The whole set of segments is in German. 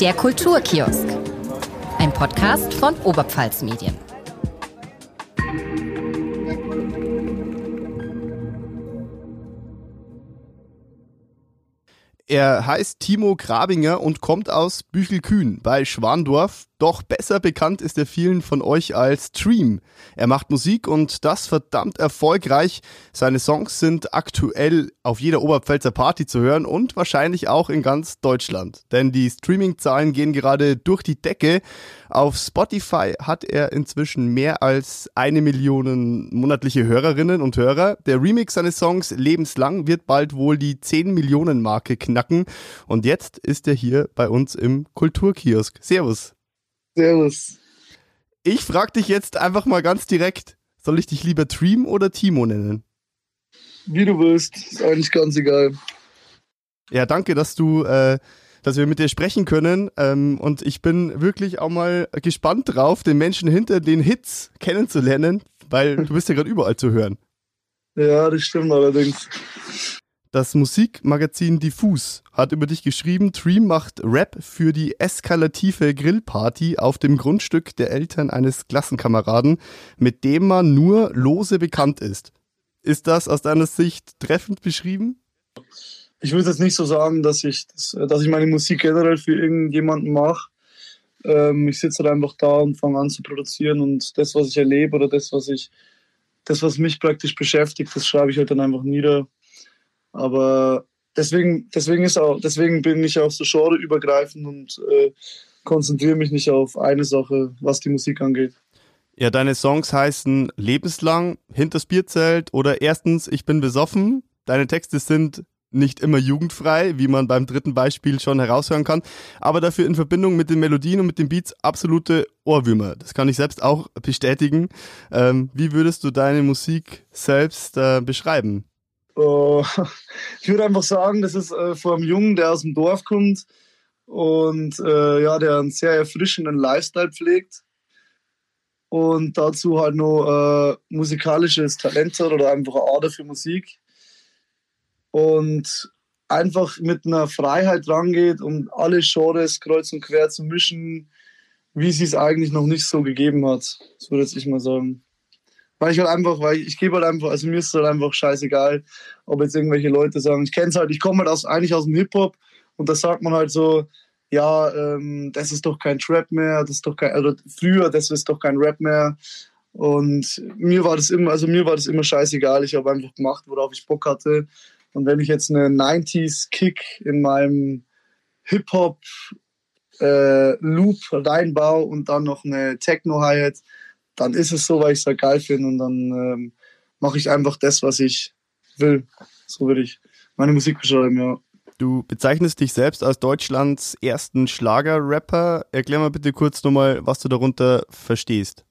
Der Kulturkiosk. Ein Podcast von Oberpfalz Medien. Er heißt Timo Grabinger und kommt aus Büchelkühn bei Schwandorf. Doch besser bekannt ist er vielen von euch als Stream. Er macht Musik und das verdammt erfolgreich. Seine Songs sind aktuell auf jeder Oberpfälzer Party zu hören und wahrscheinlich auch in ganz Deutschland. Denn die Streaming-Zahlen gehen gerade durch die Decke. Auf Spotify hat er inzwischen mehr als eine Million monatliche Hörerinnen und Hörer. Der Remix seines Songs Lebenslang wird bald wohl die 10 Millionen Marke knacken. Und jetzt ist er hier bei uns im Kulturkiosk. Servus. Servus. Ich frag dich jetzt einfach mal ganz direkt. Soll ich dich lieber Dream oder Timo nennen? Wie du willst, ist eigentlich ganz egal. Ja, danke, dass du, äh, dass wir mit dir sprechen können. Ähm, und ich bin wirklich auch mal gespannt drauf, den Menschen hinter den Hits kennenzulernen, weil du bist ja gerade überall zu hören. Ja, das stimmt allerdings. Das Musikmagazin Diffus hat über dich geschrieben, Dream macht Rap für die eskalative Grillparty auf dem Grundstück der Eltern eines Klassenkameraden, mit dem man nur lose bekannt ist. Ist das aus deiner Sicht treffend beschrieben? Ich würde jetzt nicht so sagen, dass ich, dass, ich meine Musik generell für irgendjemanden mache. Ähm, ich sitze halt einfach da und fange an zu produzieren und das, was ich erlebe oder das, was ich, das, was mich praktisch beschäftigt, das schreibe ich halt dann einfach nieder aber deswegen, deswegen, ist auch, deswegen bin ich auch so genreübergreifend und äh, konzentriere mich nicht auf eine Sache, was die Musik angeht. Ja, deine Songs heißen Lebenslang, Hinters Bierzelt oder erstens Ich bin besoffen. Deine Texte sind nicht immer jugendfrei, wie man beim dritten Beispiel schon heraushören kann, aber dafür in Verbindung mit den Melodien und mit den Beats absolute Ohrwürmer. Das kann ich selbst auch bestätigen. Ähm, wie würdest du deine Musik selbst äh, beschreiben? Uh, ich würde einfach sagen, das ist äh, vor einem Jungen, der aus dem Dorf kommt und äh, ja, der einen sehr erfrischenden Lifestyle pflegt und dazu halt noch äh, musikalisches Talent hat oder einfach eine Ader für Musik und einfach mit einer Freiheit rangeht, um alle Genres kreuz und quer zu mischen, wie sie es eigentlich noch nicht so gegeben hat. Das würde ich mal sagen. Weil ich halt einfach, weil ich, ich gebe halt einfach, also mir ist es halt einfach scheißegal, ob jetzt irgendwelche Leute sagen, ich kenne es halt, ich komme halt aus, eigentlich aus dem Hip-Hop und da sagt man halt so, ja, ähm, das ist doch kein Trap mehr, das ist doch kein, also früher, das ist doch kein Rap mehr. Und mir war das immer, also mir war das immer scheißegal. Ich habe einfach gemacht, worauf ich Bock hatte. Und wenn ich jetzt eine 90s Kick in meinem Hip-Hop äh, Loop reinbaue und dann noch eine Techno-Hi-Hat, dann ist es so, weil ich es halt geil finde und dann ähm, mache ich einfach das, was ich will. So würde ich meine Musik beschreiben, ja. Du bezeichnest dich selbst als Deutschlands ersten Schlager-Rapper. Erklär mal bitte kurz nochmal, was du darunter verstehst.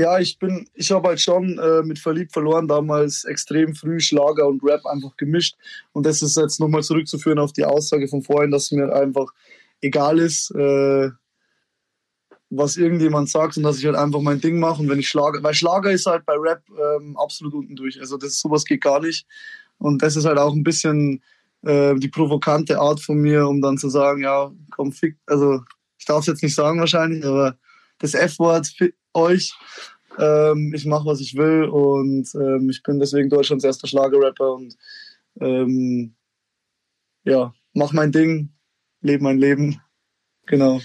Ja, ich bin, ich habe halt schon äh, mit Verliebt verloren damals extrem früh Schlager und Rap einfach gemischt. Und das ist jetzt nochmal zurückzuführen auf die Aussage von vorhin, dass mir einfach egal ist, äh, was irgendjemand sagt und dass ich halt einfach mein Ding mache und wenn ich Schlager, weil Schlager ist halt bei Rap ähm, absolut unten durch. Also das sowas geht gar nicht. Und das ist halt auch ein bisschen äh, die provokante Art von mir, um dann zu sagen, ja, komm, fick, also ich darf es jetzt nicht sagen wahrscheinlich, aber das F-Wort euch. Ähm, ich mache, was ich will und ähm, ich bin deswegen Deutschlands erster Schlagerrapper und ähm, ja, mach mein Ding, lebe mein Leben. Genau.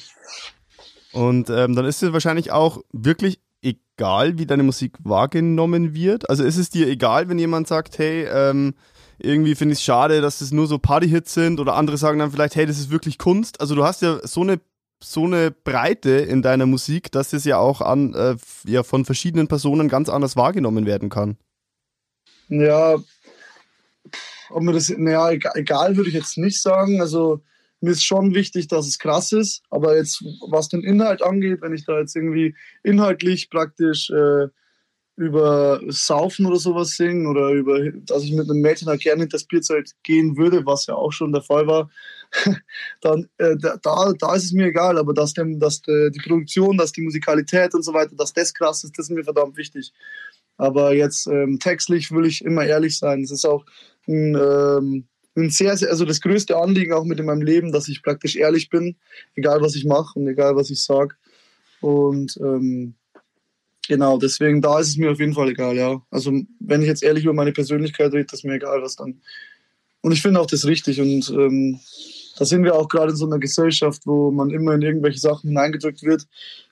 Und ähm, dann ist es wahrscheinlich auch wirklich egal, wie deine Musik wahrgenommen wird. Also ist es dir egal, wenn jemand sagt, hey, ähm, irgendwie finde ich es schade, dass es nur so Party-Hits sind oder andere sagen dann vielleicht, hey, das ist wirklich Kunst. Also du hast ja so eine so eine Breite in deiner Musik, dass es ja auch an äh, ja von verschiedenen Personen ganz anders wahrgenommen werden kann. Ja, ob mir das, naja, egal, egal würde ich jetzt nicht sagen. Also mir ist schon wichtig, dass es krass ist, aber jetzt, was den Inhalt angeht, wenn ich da jetzt irgendwie inhaltlich praktisch äh, über Saufen oder sowas singe oder über, dass ich mit einem Mädchen da gerne in das Bierzelt gehen würde, was ja auch schon der Fall war, dann äh, da, da ist es mir egal, aber dass, dem, dass de, die Produktion, dass die Musikalität und so weiter, dass das krass ist, das ist mir verdammt wichtig. Aber jetzt ähm, textlich will ich immer ehrlich sein. Es ist auch ein, ähm, ein sehr, sehr, also das größte Anliegen auch mit in meinem Leben, dass ich praktisch ehrlich bin, egal was ich mache und egal was ich sage. Und ähm, genau, deswegen da ist es mir auf jeden Fall egal, ja. Also wenn ich jetzt ehrlich über meine Persönlichkeit rede, ist mir egal, was dann. Und ich finde auch das richtig und ähm, da sind wir auch gerade in so einer Gesellschaft, wo man immer in irgendwelche Sachen hineingedrückt wird,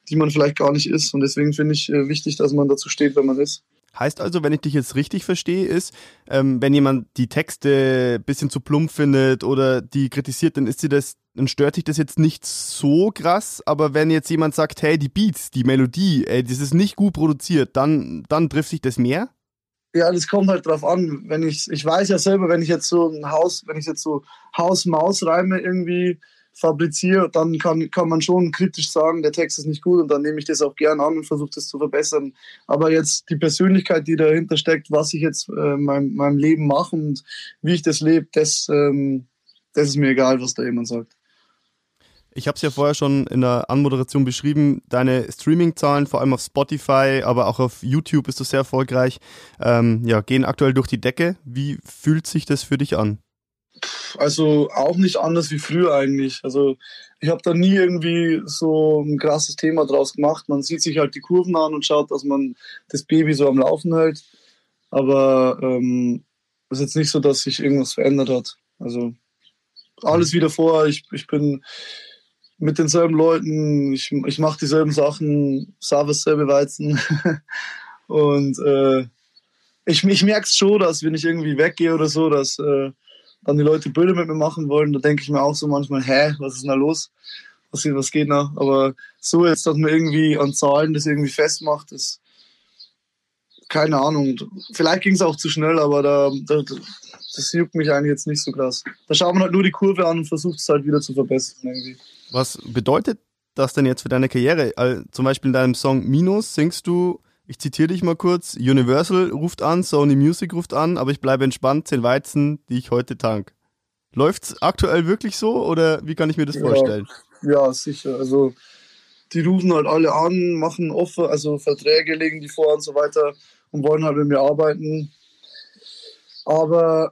die man vielleicht gar nicht ist. Und deswegen finde ich äh, wichtig, dass man dazu steht, wenn man ist. Heißt also, wenn ich dich jetzt richtig verstehe, ist, ähm, wenn jemand die Texte ein bisschen zu plump findet oder die kritisiert, dann ist sie das, dann stört sich das jetzt nicht so krass. Aber wenn jetzt jemand sagt, hey, die Beats, die Melodie, ey, das ist nicht gut produziert, dann, dann trifft sich das mehr? Ja, das kommt halt drauf an. Wenn ich, ich weiß ja selber, wenn ich jetzt so ein Haus, wenn ich jetzt so Haus-Maus-Reime irgendwie fabriziere, dann kann, kann man schon kritisch sagen, der Text ist nicht gut und dann nehme ich das auch gern an und versuche das zu verbessern. Aber jetzt die Persönlichkeit, die dahinter steckt, was ich jetzt äh, meinem, meinem Leben mache und wie ich das lebe, das, ähm, das ist mir egal, was da jemand sagt. Ich habe es ja vorher schon in der Anmoderation beschrieben. Deine Streaming-Zahlen, vor allem auf Spotify, aber auch auf YouTube bist du sehr erfolgreich, ähm, ja, gehen aktuell durch die Decke. Wie fühlt sich das für dich an? Also auch nicht anders wie früher eigentlich. Also ich habe da nie irgendwie so ein krasses Thema draus gemacht. Man sieht sich halt die Kurven an und schaut, dass man das Baby so am Laufen hält. Aber ähm, es ist jetzt nicht so, dass sich irgendwas verändert hat. Also alles wieder vor. Ich, ich bin mit denselben Leuten, ich, ich mache dieselben Sachen, sauber dasselbe Weizen. und äh, ich, ich merke es schon, dass wenn ich irgendwie weggehe oder so, dass äh, dann die Leute Bilder mit mir machen wollen, da denke ich mir auch so manchmal, hä, was ist denn da los? Was, was geht noch? Aber so jetzt, dass man irgendwie an Zahlen das irgendwie festmacht, ist keine Ahnung. Vielleicht ging es auch zu schnell, aber da, da, das juckt mich eigentlich jetzt nicht so krass. Da schaut man halt nur die Kurve an und versucht es halt wieder zu verbessern irgendwie. Was bedeutet das denn jetzt für deine Karriere? Also, zum Beispiel in deinem Song Minus singst du ich zitiere dich mal kurz. Universal ruft an, Sony Music ruft an, aber ich bleibe entspannt, zehn Weizen, die ich heute tank. Läuft's aktuell wirklich so oder wie kann ich mir das ja, vorstellen? Ja, sicher. Also die rufen halt alle an, machen Offer, also Verträge legen die vor und so weiter und wollen halt mit mir arbeiten. Aber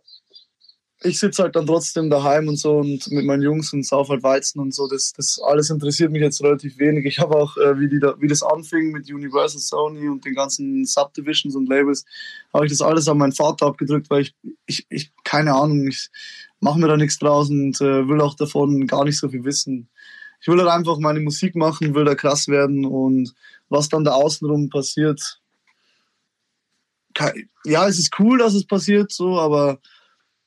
ich sitze halt dann trotzdem daheim und so und mit meinen Jungs und sauf halt Weizen und so. Das, das alles interessiert mich jetzt relativ wenig. Ich habe auch, äh, wie, die da, wie das anfing mit Universal Sony und den ganzen Subdivisions und Labels, habe ich das alles an meinen Vater abgedrückt, weil ich, ich, ich keine Ahnung, ich mache mir da nichts draus und äh, will auch davon gar nicht so viel wissen. Ich will halt einfach meine Musik machen, will da krass werden und was dann da außenrum passiert. Ja, es ist cool, dass es passiert, so, aber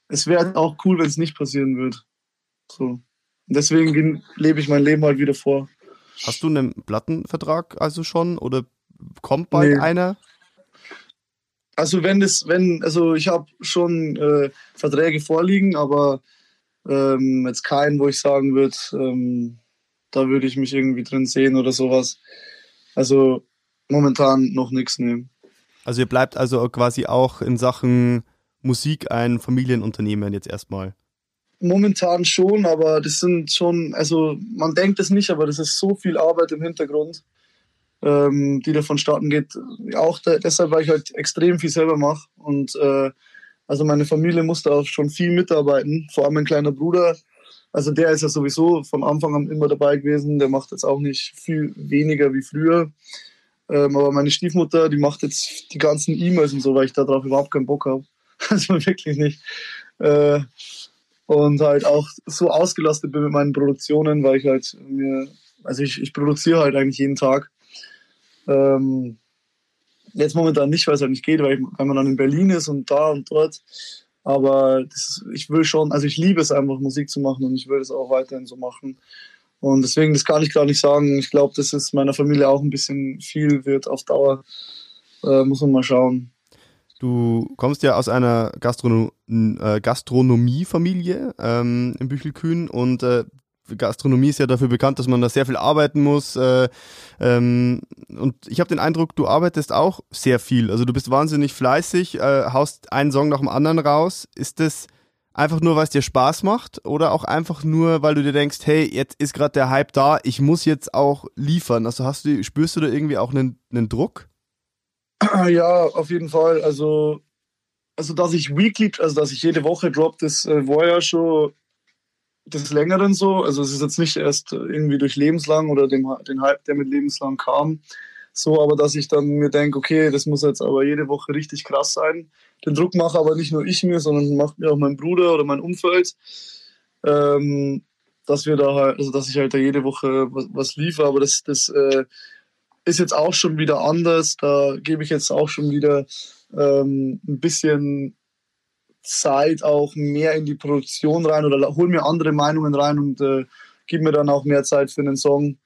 es wäre auch cool, wenn es nicht passieren würde. So. Und deswegen lebe ich mein Leben halt wieder vor. Hast du einen Plattenvertrag also schon oder kommt bald nee. einer? Also wenn das, wenn, also ich habe schon äh, Verträge vorliegen, aber ähm, jetzt keinen, wo ich sagen würde, ähm, da würde ich mich irgendwie drin sehen oder sowas. Also momentan noch nichts nehmen. Also ihr bleibt also quasi auch in Sachen Musik ein Familienunternehmen jetzt erstmal? Momentan schon, aber das sind schon, also man denkt es nicht, aber das ist so viel Arbeit im Hintergrund, ähm, die da vonstatten geht. Auch da, deshalb, weil ich halt extrem viel selber mache und äh, also meine Familie musste auch schon viel mitarbeiten, vor allem mein kleiner Bruder. Also der ist ja sowieso von Anfang an immer dabei gewesen. Der macht jetzt auch nicht viel weniger wie früher. Ähm, aber meine Stiefmutter, die macht jetzt die ganzen E-Mails und so, weil ich darauf überhaupt keinen Bock habe. Also wirklich nicht. Äh, und halt auch so ausgelastet bin mit meinen Produktionen, weil ich halt mir, also ich, ich produziere halt eigentlich jeden Tag. Ähm, jetzt momentan nicht, weil es halt nicht geht, weil, ich, weil man dann in Berlin ist und da und dort. Aber das, ich will schon, also ich liebe es einfach, Musik zu machen und ich will es auch weiterhin so machen. Und deswegen, das kann ich gar nicht sagen. Ich glaube, dass es meiner Familie auch ein bisschen viel wird auf Dauer. Äh, muss man mal schauen. Du kommst ja aus einer Gastrono äh, Gastronomiefamilie ähm, in Büchelkühn und äh, Gastronomie ist ja dafür bekannt, dass man da sehr viel arbeiten muss. Äh, ähm, und ich habe den Eindruck, du arbeitest auch sehr viel. Also du bist wahnsinnig fleißig, äh, haust einen Song nach dem anderen raus. Ist das einfach nur, weil es dir Spaß macht oder auch einfach nur, weil du dir denkst, hey, jetzt ist gerade der Hype da, ich muss jetzt auch liefern. Also hast du, spürst du da irgendwie auch einen, einen Druck? Ja, auf jeden Fall. Also also dass ich weekly, also dass ich jede Woche drop, das äh, war ja schon des Längeren so. Also es ist jetzt nicht erst irgendwie durch lebenslang oder dem, den Hype, der mit lebenslang kam, so, aber dass ich dann mir denke, okay, das muss jetzt aber jede Woche richtig krass sein. Den Druck mache aber nicht nur ich mir, sondern macht mir auch mein Bruder oder mein Umfeld. Ähm, dass wir da halt, also dass ich halt da jede Woche was, was liefere, aber das, das äh, ist jetzt auch schon wieder anders. Da gebe ich jetzt auch schon wieder ähm, ein bisschen Zeit auch mehr in die Produktion rein oder hol mir andere Meinungen rein und äh, gib mir dann auch mehr Zeit für einen Song,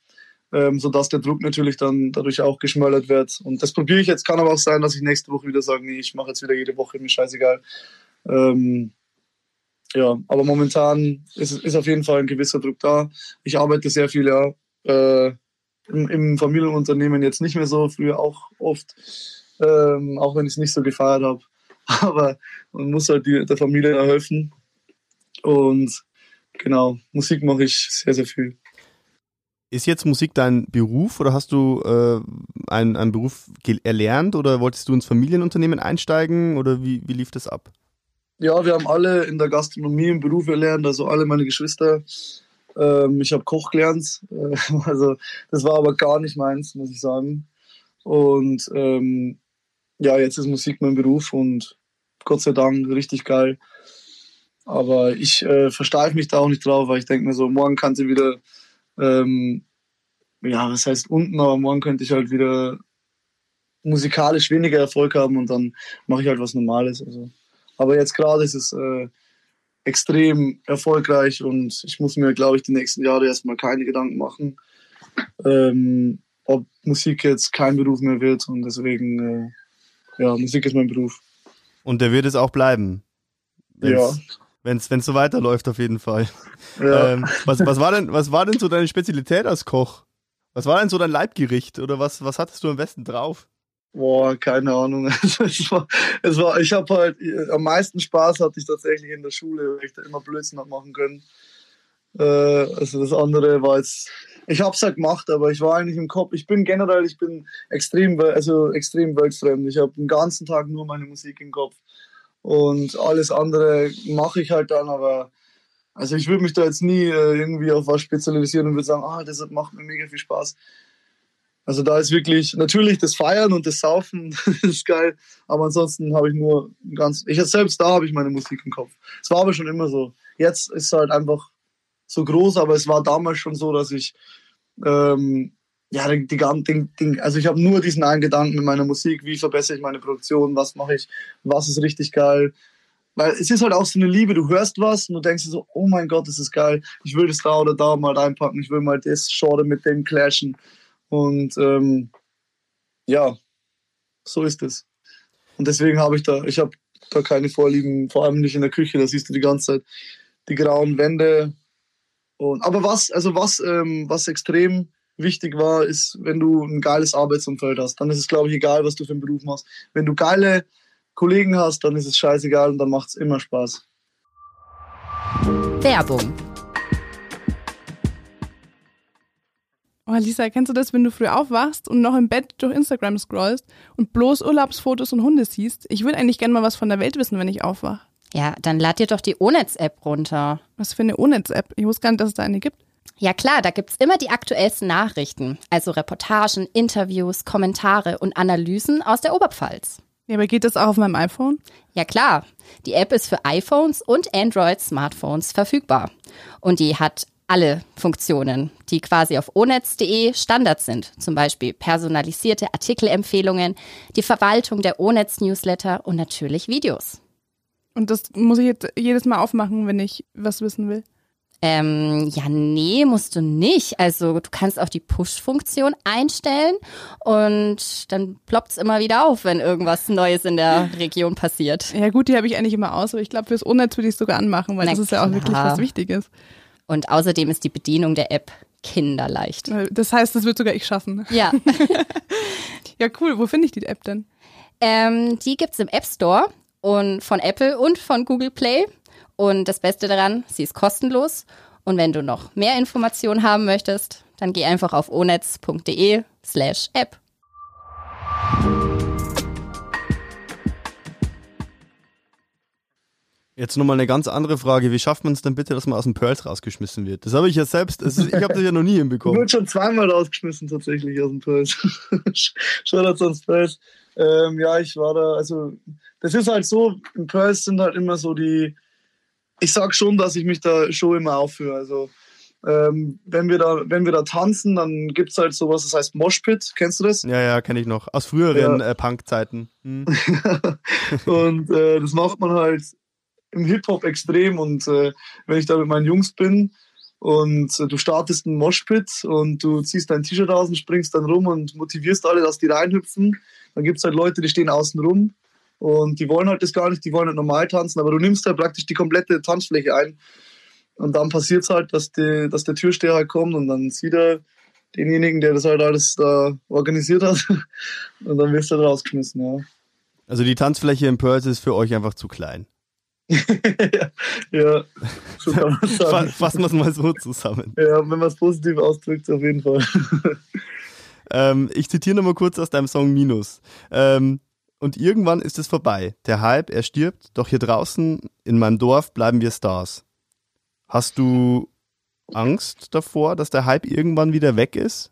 ähm, sodass der Druck natürlich dann dadurch auch geschmälert wird. Und das probiere ich jetzt. Kann aber auch sein, dass ich nächste Woche wieder sage, nee, ich mache jetzt wieder jede Woche, mir scheißegal. Ähm, ja, aber momentan ist, ist auf jeden Fall ein gewisser Druck da. Ich arbeite sehr viel, ja. Äh, im, im, Familienunternehmen jetzt nicht mehr so, früher auch oft, ähm, auch wenn ich es nicht so gefeiert habe. Aber man muss halt die, der Familie helfen. Und genau, Musik mache ich sehr, sehr viel. Ist jetzt Musik dein Beruf oder hast du äh, einen, einen Beruf erlernt oder wolltest du ins Familienunternehmen einsteigen oder wie, wie lief das ab? Ja, wir haben alle in der Gastronomie einen Beruf erlernt, also alle meine Geschwister. Ähm, ich habe Koch gelernt, äh, also das war aber gar nicht meins, muss ich sagen. Und ähm, ja, jetzt ist Musik mein Beruf und Gott sei Dank richtig geil. Aber ich äh, versteife mich da auch nicht drauf, weil ich denke mir so, morgen kann sie wieder, ähm, ja, was heißt unten, aber morgen könnte ich halt wieder musikalisch weniger Erfolg haben und dann mache ich halt was Normales. Also. Aber jetzt gerade ist es äh, extrem erfolgreich und ich muss mir, glaube ich, die nächsten Jahre erstmal keine Gedanken machen, ähm, ob Musik jetzt kein Beruf mehr wird und deswegen, äh, ja, Musik ist mein Beruf. Und der wird es auch bleiben. Wenn's, ja. Wenn es so weiterläuft, auf jeden Fall. Ja. Ähm, was, was, war denn, was war denn so deine Spezialität als Koch? Was war denn so dein Leibgericht oder was, was hattest du am besten drauf? Boah, keine Ahnung. es war, es war, ich habe halt am meisten Spaß hatte ich tatsächlich in der Schule, weil ich da immer Blödsinn habe machen können. Äh, also das andere war jetzt, ich habe es halt gemacht, aber ich war eigentlich im Kopf. Ich bin generell, ich bin extrem, also extrem weltfremd. Ich habe den ganzen Tag nur meine Musik im Kopf und alles andere mache ich halt dann, aber also ich würde mich da jetzt nie äh, irgendwie auf was spezialisieren und würde sagen, ah, das macht mir mega viel Spaß. Also da ist wirklich natürlich das Feiern und das Saufen ist geil, aber ansonsten habe ich nur ganz, ich selbst da habe ich meine Musik im Kopf. Es war aber schon immer so. Jetzt ist es halt einfach so groß, aber es war damals schon so, dass ich ähm, ja die, die, die, also ich habe nur diesen einen Gedanken mit meiner Musik, wie verbessere ich meine Produktion, was mache ich, was ist richtig geil. Weil es ist halt auch so eine Liebe, du hörst was und du denkst dir so, oh mein Gott, das ist geil, ich will das da oder da mal reinpacken, ich will mal das Genre mit dem clashen. Und ähm, ja, so ist es. Und deswegen habe ich da, ich habe da keine Vorlieben, vor allem nicht in der Küche, da siehst du die ganze Zeit die grauen Wände. Und, aber was, also was, ähm, was extrem wichtig war, ist, wenn du ein geiles Arbeitsumfeld hast, dann ist es, glaube ich, egal, was du für einen Beruf machst. Wenn du geile Kollegen hast, dann ist es scheißegal und dann macht es immer Spaß. Werbung Oh, Lisa, kennst du das, wenn du früh aufwachst und noch im Bett durch Instagram scrollst und bloß Urlaubsfotos und Hunde siehst? Ich würde eigentlich gerne mal was von der Welt wissen, wenn ich aufwache. Ja, dann lad dir doch die Onetz-App runter. Was für eine Onetz-App? Ich wusste gar nicht, dass es da eine gibt. Ja klar, da gibt's immer die aktuellsten Nachrichten, also Reportagen, Interviews, Kommentare und Analysen aus der Oberpfalz. Ja, aber geht das auch auf meinem iPhone? Ja klar, die App ist für iPhones und Android-Smartphones verfügbar. Und die hat alle Funktionen, die quasi auf onetz.de Standard sind, zum Beispiel personalisierte Artikelempfehlungen, die Verwaltung der Onetz-Newsletter und natürlich Videos. Und das muss ich jetzt jedes Mal aufmachen, wenn ich was wissen will? Ähm, ja, nee, musst du nicht. Also du kannst auch die Push-Funktion einstellen und dann ploppt es immer wieder auf, wenn irgendwas Neues in der Region passiert. Ja gut, die habe ich eigentlich immer aus, aber ich glaube, fürs Unnetz würde ich es sogar anmachen, weil Na das ist ja auch wirklich was Wichtiges. Und außerdem ist die Bedienung der App kinderleicht. Das heißt, das wird sogar ich schaffen. Ja. ja, cool. Wo finde ich die App denn? Ähm, die gibt's im App Store und von Apple und von Google Play. Und das Beste daran, sie ist kostenlos. Und wenn du noch mehr Informationen haben möchtest, dann geh einfach auf onetz.de slash app. Jetzt nochmal eine ganz andere Frage. Wie schafft man es denn bitte, dass man aus dem Pearls rausgeschmissen wird? Das habe ich ja selbst, ist, ich habe das ja noch nie Ich hinbekommen. wurde schon zweimal rausgeschmissen tatsächlich aus dem Pearls. Shoutouts ans Pearls. Ähm, ja, ich war da, also das ist halt so, im Pearls sind halt immer so die, ich sag schon, dass ich mich da schon immer aufführe. Also ähm, wenn wir da, wenn wir da tanzen, dann gibt's halt sowas, das heißt Moshpit, kennst du das? Ja, ja, kenne ich noch. Aus früheren äh, Punk-Zeiten. Hm. und äh, das macht man halt im Hip-Hop extrem. Und äh, wenn ich da mit meinen Jungs bin und äh, du startest einen Moshpit und du ziehst dein T-Shirt aus und springst dann rum und motivierst alle, dass die reinhüpfen, dann gibt's halt Leute, die stehen außen rum und die wollen halt das gar nicht, die wollen halt normal tanzen, aber du nimmst halt praktisch die komplette Tanzfläche ein. Und dann passiert's halt, dass, die, dass der Türsteher halt kommt und dann sieht er denjenigen, der das halt alles da organisiert hat. Und dann wirst du halt rausgeschmissen, ja. Also die Tanzfläche im Pearls ist für euch einfach zu klein. ja, so kann man sagen. Fassen wir es mal so zusammen. Ja, wenn man es positiv ausdrückt, auf jeden Fall. Ähm, ich zitiere nochmal kurz aus deinem Song Minus. Ähm, und irgendwann ist es vorbei. Der Hype, er stirbt, doch hier draußen in meinem Dorf bleiben wir Stars. Hast du Angst davor, dass der Hype irgendwann wieder weg ist?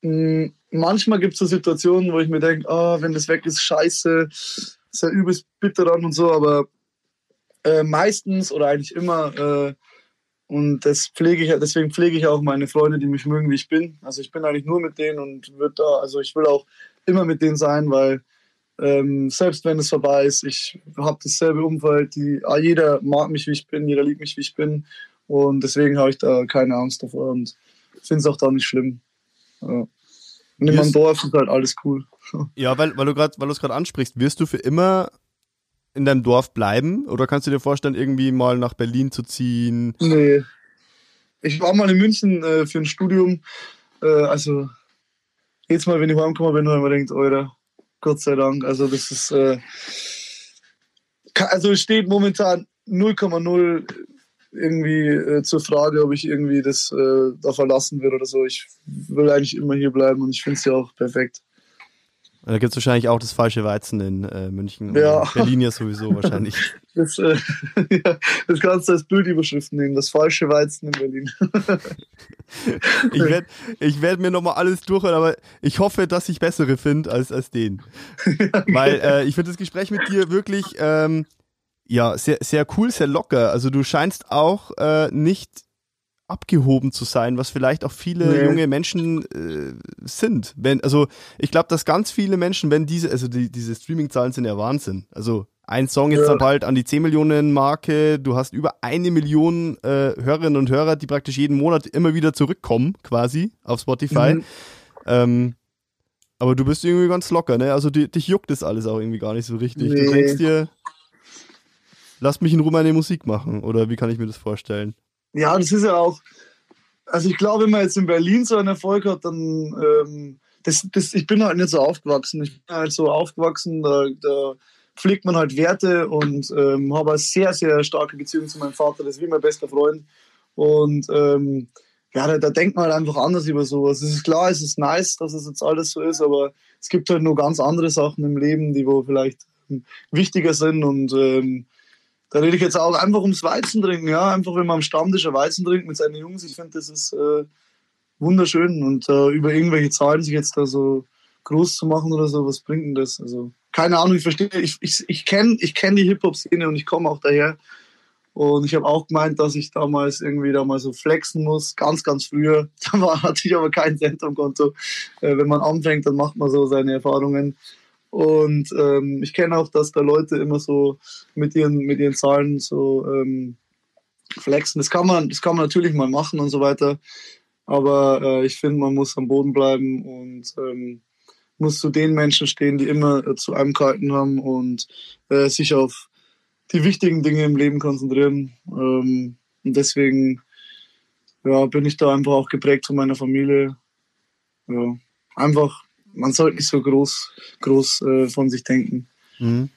Mm, Manchmal gibt es so Situationen, wo ich mir denke, ah, wenn das weg ist, scheiße, ist ja übelst bitter dann und so, aber äh, meistens oder eigentlich immer, äh, und das pflege ich, deswegen pflege ich auch meine Freunde, die mich mögen, wie ich bin. Also ich bin eigentlich nur mit denen und wird da, also ich will auch immer mit denen sein, weil ähm, selbst wenn es vorbei ist, ich habe dasselbe Umfeld, die, ah, jeder mag mich, wie ich bin, jeder liebt mich, wie ich bin. Und deswegen habe ich da keine Angst davor und finde es auch da nicht schlimm. Ja. Und in meinem Dorf ist halt alles cool. Ja, weil, weil du gerade, weil du es gerade ansprichst, wirst du für immer in deinem Dorf bleiben? Oder kannst du dir vorstellen, irgendwie mal nach Berlin zu ziehen? Nee. Ich war mal in München äh, für ein Studium. Äh, also, jetzt mal, wenn ich heimgekommen bin, habe ich mir gedacht, Alter, Gott sei Dank. Also, das ist. Äh, also, es steht momentan 0,0 irgendwie äh, zur Frage, ob ich irgendwie das äh, da verlassen will oder so. Ich will eigentlich immer hier bleiben und ich finde es ja auch perfekt. Da gibt es wahrscheinlich auch das falsche Weizen in äh, München. Ja. Und Berlin ja sowieso wahrscheinlich. Das, äh, ja, das kannst du als Bildüberschrift nehmen. Das falsche Weizen in Berlin. Ich werde ich werd mir nochmal alles durchhören, aber ich hoffe, dass ich bessere finde als, als den. Weil äh, ich finde das Gespräch mit dir wirklich ähm, ja, sehr, sehr cool, sehr locker. Also du scheinst auch äh, nicht abgehoben zu sein, was vielleicht auch viele Nee. junge Menschen äh, sind. Wenn, also ich glaube, dass ganz viele Menschen, wenn diese, also die, diese Streaming-Zahlen sind ja Wahnsinn. Also ein Song jetzt Ja. dann bald an die 10 Millionen Marke, du hast über eine Million äh, Hörerinnen und Hörer, die praktisch jeden Monat immer wieder zurückkommen, quasi, auf Spotify. Mhm. Ähm, aber du bist irgendwie ganz locker, ne? Also die, dich juckt das alles auch irgendwie gar nicht so richtig. Du Nee. denkst dir, lass mich in Ruhe meine Musik machen. Oder wie kann ich mir das vorstellen? Ja, das ist ja auch. Also ich glaube, wenn man jetzt in Berlin so einen Erfolg hat, dann ähm, das, das, ich bin halt nicht so aufgewachsen. Ich bin halt so aufgewachsen, da, da pflegt man halt Werte und ähm, habe eine sehr, sehr starke Beziehung zu meinem Vater. Das ist wie mein bester Freund. Und ähm, ja, da, da denkt man halt einfach anders über sowas. Es ist klar, es ist nice, dass es jetzt alles so ist, aber es gibt halt nur ganz andere Sachen im Leben, die wo vielleicht ähm, wichtiger sind und ähm, da rede ich jetzt auch einfach ums Weizen trinken, ja. Einfach, wenn man am Stammtisch ein Weizen trinkt mit seinen Jungs. Ich finde, das ist äh, wunderschön. Und äh, über irgendwelche Zahlen sich jetzt da so groß zu machen oder so, was bringt denn das? Also, keine Ahnung, ich verstehe, ich, ich, ich kenne ich kenn die Hip-Hop-Szene und ich komme auch daher. Und ich habe auch gemeint, dass ich damals irgendwie da mal so flexen muss, ganz, ganz früher. Da war, hatte ich aber kein Cent am Konto. Äh, wenn man anfängt, dann macht man so seine Erfahrungen. Und ähm, ich kenne auch, dass da Leute immer so mit ihren, mit ihren Zahlen so ähm, flexen. Das kann, man, das kann man natürlich mal machen und so weiter. Aber äh, ich finde, man muss am Boden bleiben und ähm, muss zu den Menschen stehen, die immer äh, zu einem gehalten haben und äh, sich auf die wichtigen Dinge im Leben konzentrieren. Ähm, und deswegen ja, bin ich da einfach auch geprägt von meiner Familie. Ja, einfach, man sollte nicht so groß, groß äh, von sich denken. Mhm.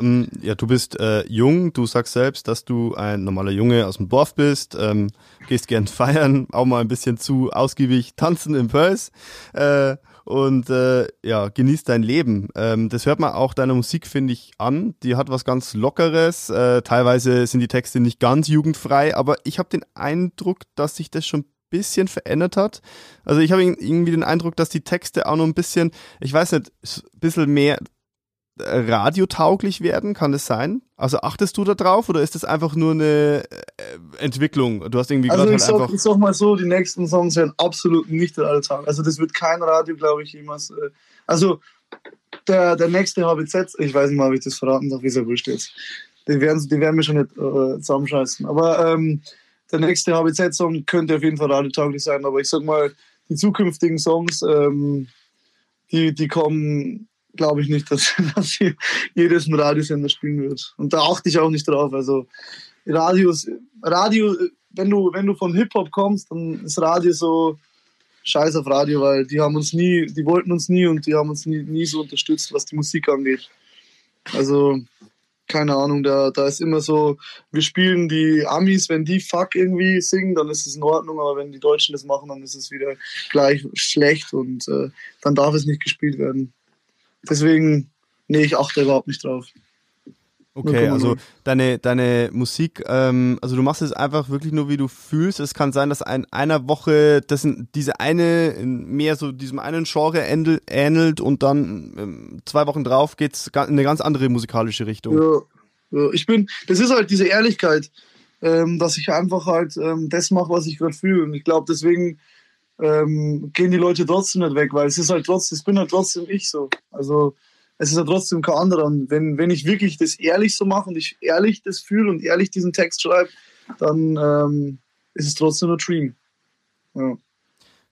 Ähm, ja, du bist äh, jung, du sagst selbst, dass du ein normaler Junge aus dem Dorf bist, ähm, gehst gern feiern, auch mal ein bisschen zu ausgiebig tanzen im Pulse. Äh, und äh, ja, genieß dein Leben. Ähm, das hört man auch deiner Musik, finde ich, an. Die hat was ganz Lockeres. Äh, teilweise sind die Texte nicht ganz jugendfrei, aber ich habe den Eindruck, dass sich das schon ein bisschen verändert hat. Also ich habe irgendwie den Eindruck, dass die Texte auch noch ein bisschen, ich weiß nicht, ein bisschen mehr radiotauglich werden, kann das sein? Also achtest du da drauf oder ist das einfach nur eine äh, Entwicklung? Du hast irgendwie also gerade halt einfach. Ich sag mal so, die nächsten Songs werden absolut nicht radiotauglich. Also das wird kein Radio, glaube ich, jemals. Äh, also der, der nächste HBZ, ich weiß nicht mal, ob ich das verraten darf, wie es ja wurscht jetzt. Die werden, die werden mir schon nicht äh, zusammenscheißen. Aber ähm, der nächste HBZ-Song könnte auf jeden Fall radiotauglich sein. Aber ich sag mal, die zukünftigen Songs, ähm, die, die kommen glaube ich nicht, dass, dass jedes ein Radiosender spielen wird. Und da achte ich auch nicht drauf. Also Radios, Radio, wenn du, wenn du von Hip-Hop kommst, dann ist Radio so scheiß auf Radio, weil die haben uns nie, die wollten uns nie und die haben uns nie, nie so unterstützt, was die Musik angeht. Also, keine Ahnung, da, da ist immer so, wir spielen die Amis, wenn die Fuck irgendwie singen, dann ist es in Ordnung, aber wenn die Deutschen das machen, dann ist es wieder gleich schlecht und äh, dann darf es nicht gespielt werden. Deswegen, nee, ich achte überhaupt nicht drauf. Okay, also deine, deine Musik, ähm, also du machst es einfach wirklich nur, wie du fühlst. Es kann sein, dass in einer Woche das diese eine mehr so diesem einen Genre ähnelt und dann ähm, zwei Wochen drauf geht's in eine ganz andere musikalische Richtung. Ja, ja. ich bin, das ist halt diese Ehrlichkeit, ähm, dass ich einfach halt ähm, das mache, was ich gerade fühle. Und ich glaube, deswegen ähm, gehen die Leute trotzdem nicht weg, weil es ist halt trotzdem, es bin halt trotzdem ich so. Also es ist ja trotzdem kein anderer. Und wenn, wenn ich wirklich das ehrlich so mache und ich ehrlich das fühle und ehrlich diesen Text schreibe, dann ähm, ist es trotzdem nur Dream. Ja.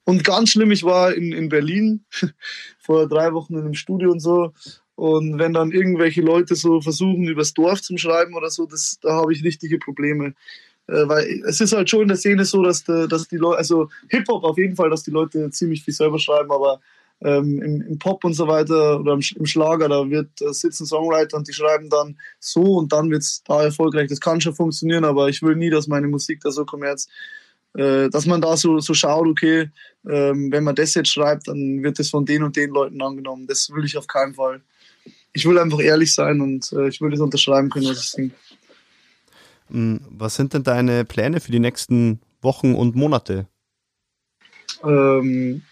Und ganz schlimm, ich war in, in Berlin vor drei Wochen in einem Studio und so. Und wenn dann irgendwelche Leute so versuchen, übers Dorf zu schreiben oder so, das, da habe ich richtige Probleme. Äh, weil es ist halt schon in der Szene so, dass, de, dass die Leute, also Hip-Hop auf jeden Fall, dass die Leute ziemlich viel selber schreiben, aber ähm, im, im, Pop und so weiter oder im, im Schlager, da wird da sitzen Songwriter und die schreiben dann so und dann wird es da erfolgreich. Das kann schon funktionieren, aber ich will nie, dass meine Musik da so kommerz, äh, dass man da so, so schaut, okay, ähm, wenn man das jetzt schreibt, dann wird das von den und den Leuten angenommen. Das will ich auf keinen Fall. Ich will einfach ehrlich sein und äh, ich will das unterschreiben können, was ich singe. Hm, was sind denn deine Pläne für die nächsten Wochen und Monate? Ähm,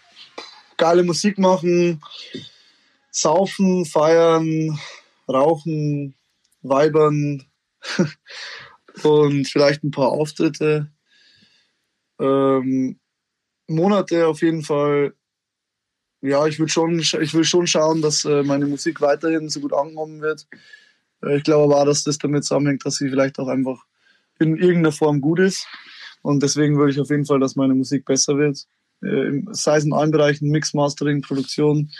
geile Musik machen, saufen, feiern, rauchen, weibern und vielleicht ein paar Auftritte. Ähm, Monate auf jeden Fall. Ja, ich will schon, ich will schon schauen, dass äh, meine Musik weiterhin so gut angenommen wird. Äh, ich glaube aber auch, dass das damit zusammenhängt, dass sie vielleicht auch einfach in irgendeiner Form gut ist. Und deswegen würde ich auf jeden Fall, dass meine Musik besser wird. Äh, sei es in allen Bereichen, Mix, Mastering, Produktion.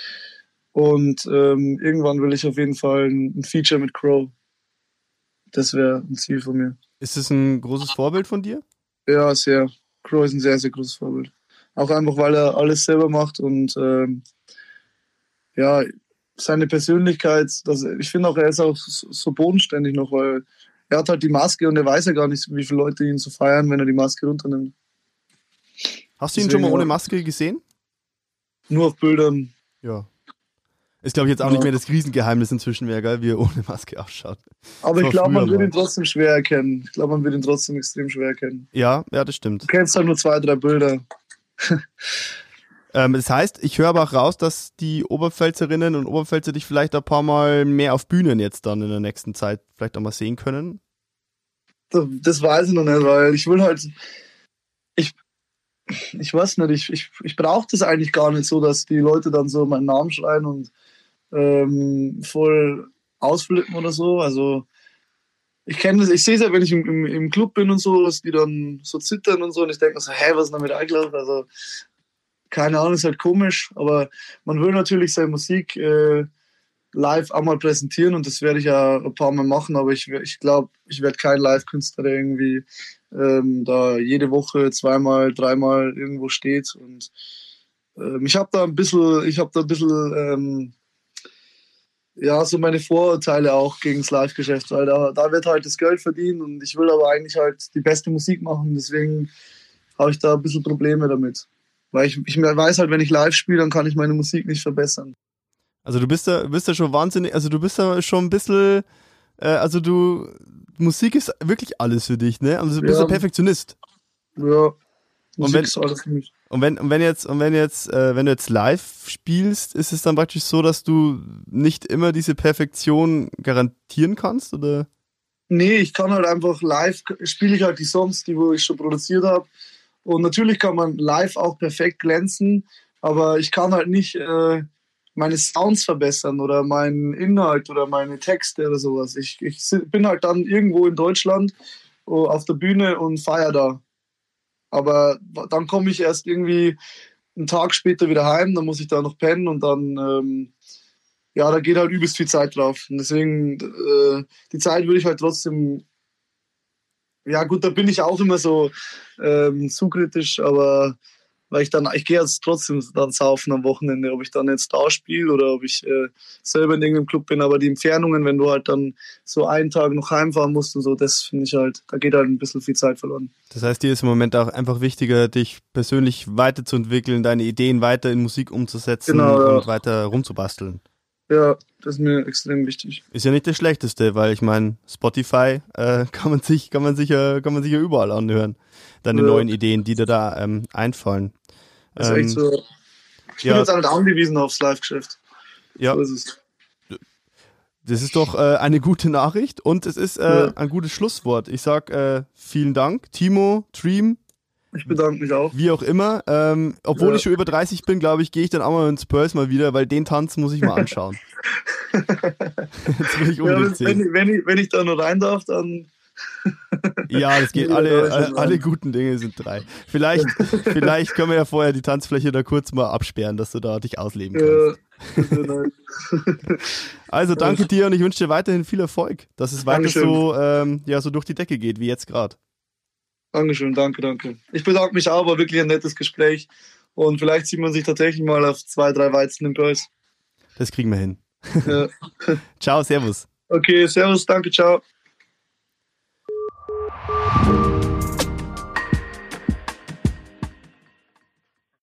Und ähm, irgendwann will ich auf jeden Fall ein, Feature mit Crow. Das wäre ein Ziel von mir. Ist es ein großes Vorbild von dir? Ja, sehr. Crow ist ein sehr, sehr großes Vorbild. Auch einfach, weil er alles selber macht und ähm, ja, seine Persönlichkeit, das, ich finde auch, er ist auch so, so bodenständig noch, weil er hat halt die Maske und er weiß ja gar nicht, wie viele Leute ihn so feiern, wenn er die Maske runternimmt. Hast du ihn Deswegen, schon mal ohne Maske gesehen? Nur auf Bildern. Ja. Ist, glaube ich, jetzt auch ja. nicht mehr das Riesengeheimnis inzwischen mehr, geil, wie er ohne Maske ausschaut. Aber ich glaube, man wird ihn trotzdem schwer erkennen. Ich glaube, man wird ihn trotzdem extrem schwer erkennen. Ja, ja, das stimmt. Du kennst halt nur zwei, drei Bilder. ähm, das heißt, ich höre aber auch raus, dass die Oberpfälzerinnen und Oberpfälzer dich vielleicht ein paar Mal mehr auf Bühnen jetzt dann in der nächsten Zeit vielleicht auch mal sehen können. Das, das weiß ich noch nicht, weil ich will halt. Ich, ich weiß nicht, ich, ich, ich brauche das eigentlich gar nicht so, dass die Leute dann so meinen Namen schreien und ähm, voll ausflippen oder so. Also ich kenne das, ich sehe es ja, wenn ich im, im, im, Club bin und so, dass die dann so zittern und so und ich denke so, hä, was ist denn damit eingeladen? Also keine Ahnung, ist halt komisch, aber man will natürlich seine Musik äh, live einmal präsentieren und das werde ich ja ein paar Mal machen, aber ich, ich glaube, ich werde kein Live-Künstler, irgendwie ähm, da jede Woche zweimal, dreimal irgendwo steht und ähm, ich habe da ein bisschen, ich habe da ein bisschen ähm, ja, so meine Vorurteile auch gegen das Live-Geschäft, weil da, da wird halt das Geld verdient und ich will aber eigentlich halt die beste Musik machen, deswegen habe ich da ein bisschen Probleme damit. Weil ich, ich weiß halt, wenn ich live spiele, dann kann ich meine Musik nicht verbessern. Also du bist da, bist da schon wahnsinnig, also du bist da schon ein bisschen, äh, also du, Musik ist wirklich alles für dich, ne? Also du bist Ja. ein Perfektionist. Ja, Musik wenn- ist alles für mich. Und wenn, und wenn jetzt, und wenn jetzt, äh, wenn du jetzt live spielst, ist es dann praktisch so, dass du nicht immer diese Perfektion garantieren kannst, oder? Nee, ich kann halt einfach live, spiele ich halt die Songs, die wo ich schon produziert habe. Und natürlich kann man live auch perfekt glänzen, aber ich kann halt nicht äh, meine Sounds verbessern oder meinen Inhalt oder meine Texte oder sowas. Ich, ich bin halt dann irgendwo in Deutschland oh, auf der Bühne und feier da. Aber dann komme ich erst irgendwie einen Tag später wieder heim, dann muss ich da noch pennen und dann, ähm, ja, da geht halt übelst viel Zeit drauf. Und deswegen, äh, die Zeit würde ich halt trotzdem, ja gut, da bin ich auch immer so ähm, zu kritisch, aber weil ich dann, ich gehe jetzt trotzdem dann saufen am Wochenende, ob ich dann jetzt da spiele oder ob ich äh, selber in irgendeinem Club bin, aber die Entfernungen, wenn du halt dann so einen Tag noch heimfahren musst und so, das finde ich halt, da geht halt ein bisschen viel Zeit verloren. Das heißt, dir ist im Moment auch einfach wichtiger, dich persönlich weiterzuentwickeln, deine Ideen weiter in Musik umzusetzen Genau, ja. und weiter rumzubasteln. Ja, das ist mir extrem wichtig. Ist ja nicht das Schlechteste, weil ich meine, Spotify äh, kann man sich, kann man sicher, kann man sicher überall anhören. Deine Ja. neuen Ideen, die dir da ähm, einfallen. Das ist echt so. Ich bin ja. jetzt halt angewiesen aufs Live-Geschäft. Ja, So ist es. das ist doch äh, eine gute Nachricht und es ist äh, Ja. ein gutes Schlusswort. Ich sag äh, vielen Dank, Timo, Dream, Ich bedanke mich auch. wie auch immer. Ähm, obwohl Ja. ich schon über 30 bin, glaube ich, gehe ich dann auch mal ins Spurs mal wieder, weil den Tanz muss ich mal anschauen. Jetzt will ich Ja, unbedingt wenn, wenn, ich, wenn, ich, wenn ich da noch rein darf, dann Ja, das geht. Ja, Alle, alle, alle guten Dinge sind drei. Vielleicht, vielleicht können wir ja vorher die Tanzfläche da kurz mal absperren, dass du da dich ausleben kannst. Also danke dir und ich wünsche dir weiterhin viel Erfolg, dass es weiter Dankeschön. so, ähm, ja, so durch die Decke geht, wie jetzt gerade. Dankeschön, danke, danke. Ich bedanke mich auch, war wirklich ein nettes Gespräch. Und vielleicht sieht man sich tatsächlich mal auf zwei, drei Weizen im Börs. Das kriegen wir hin. Ja. ciao, Servus. Okay, Servus, danke, ciao.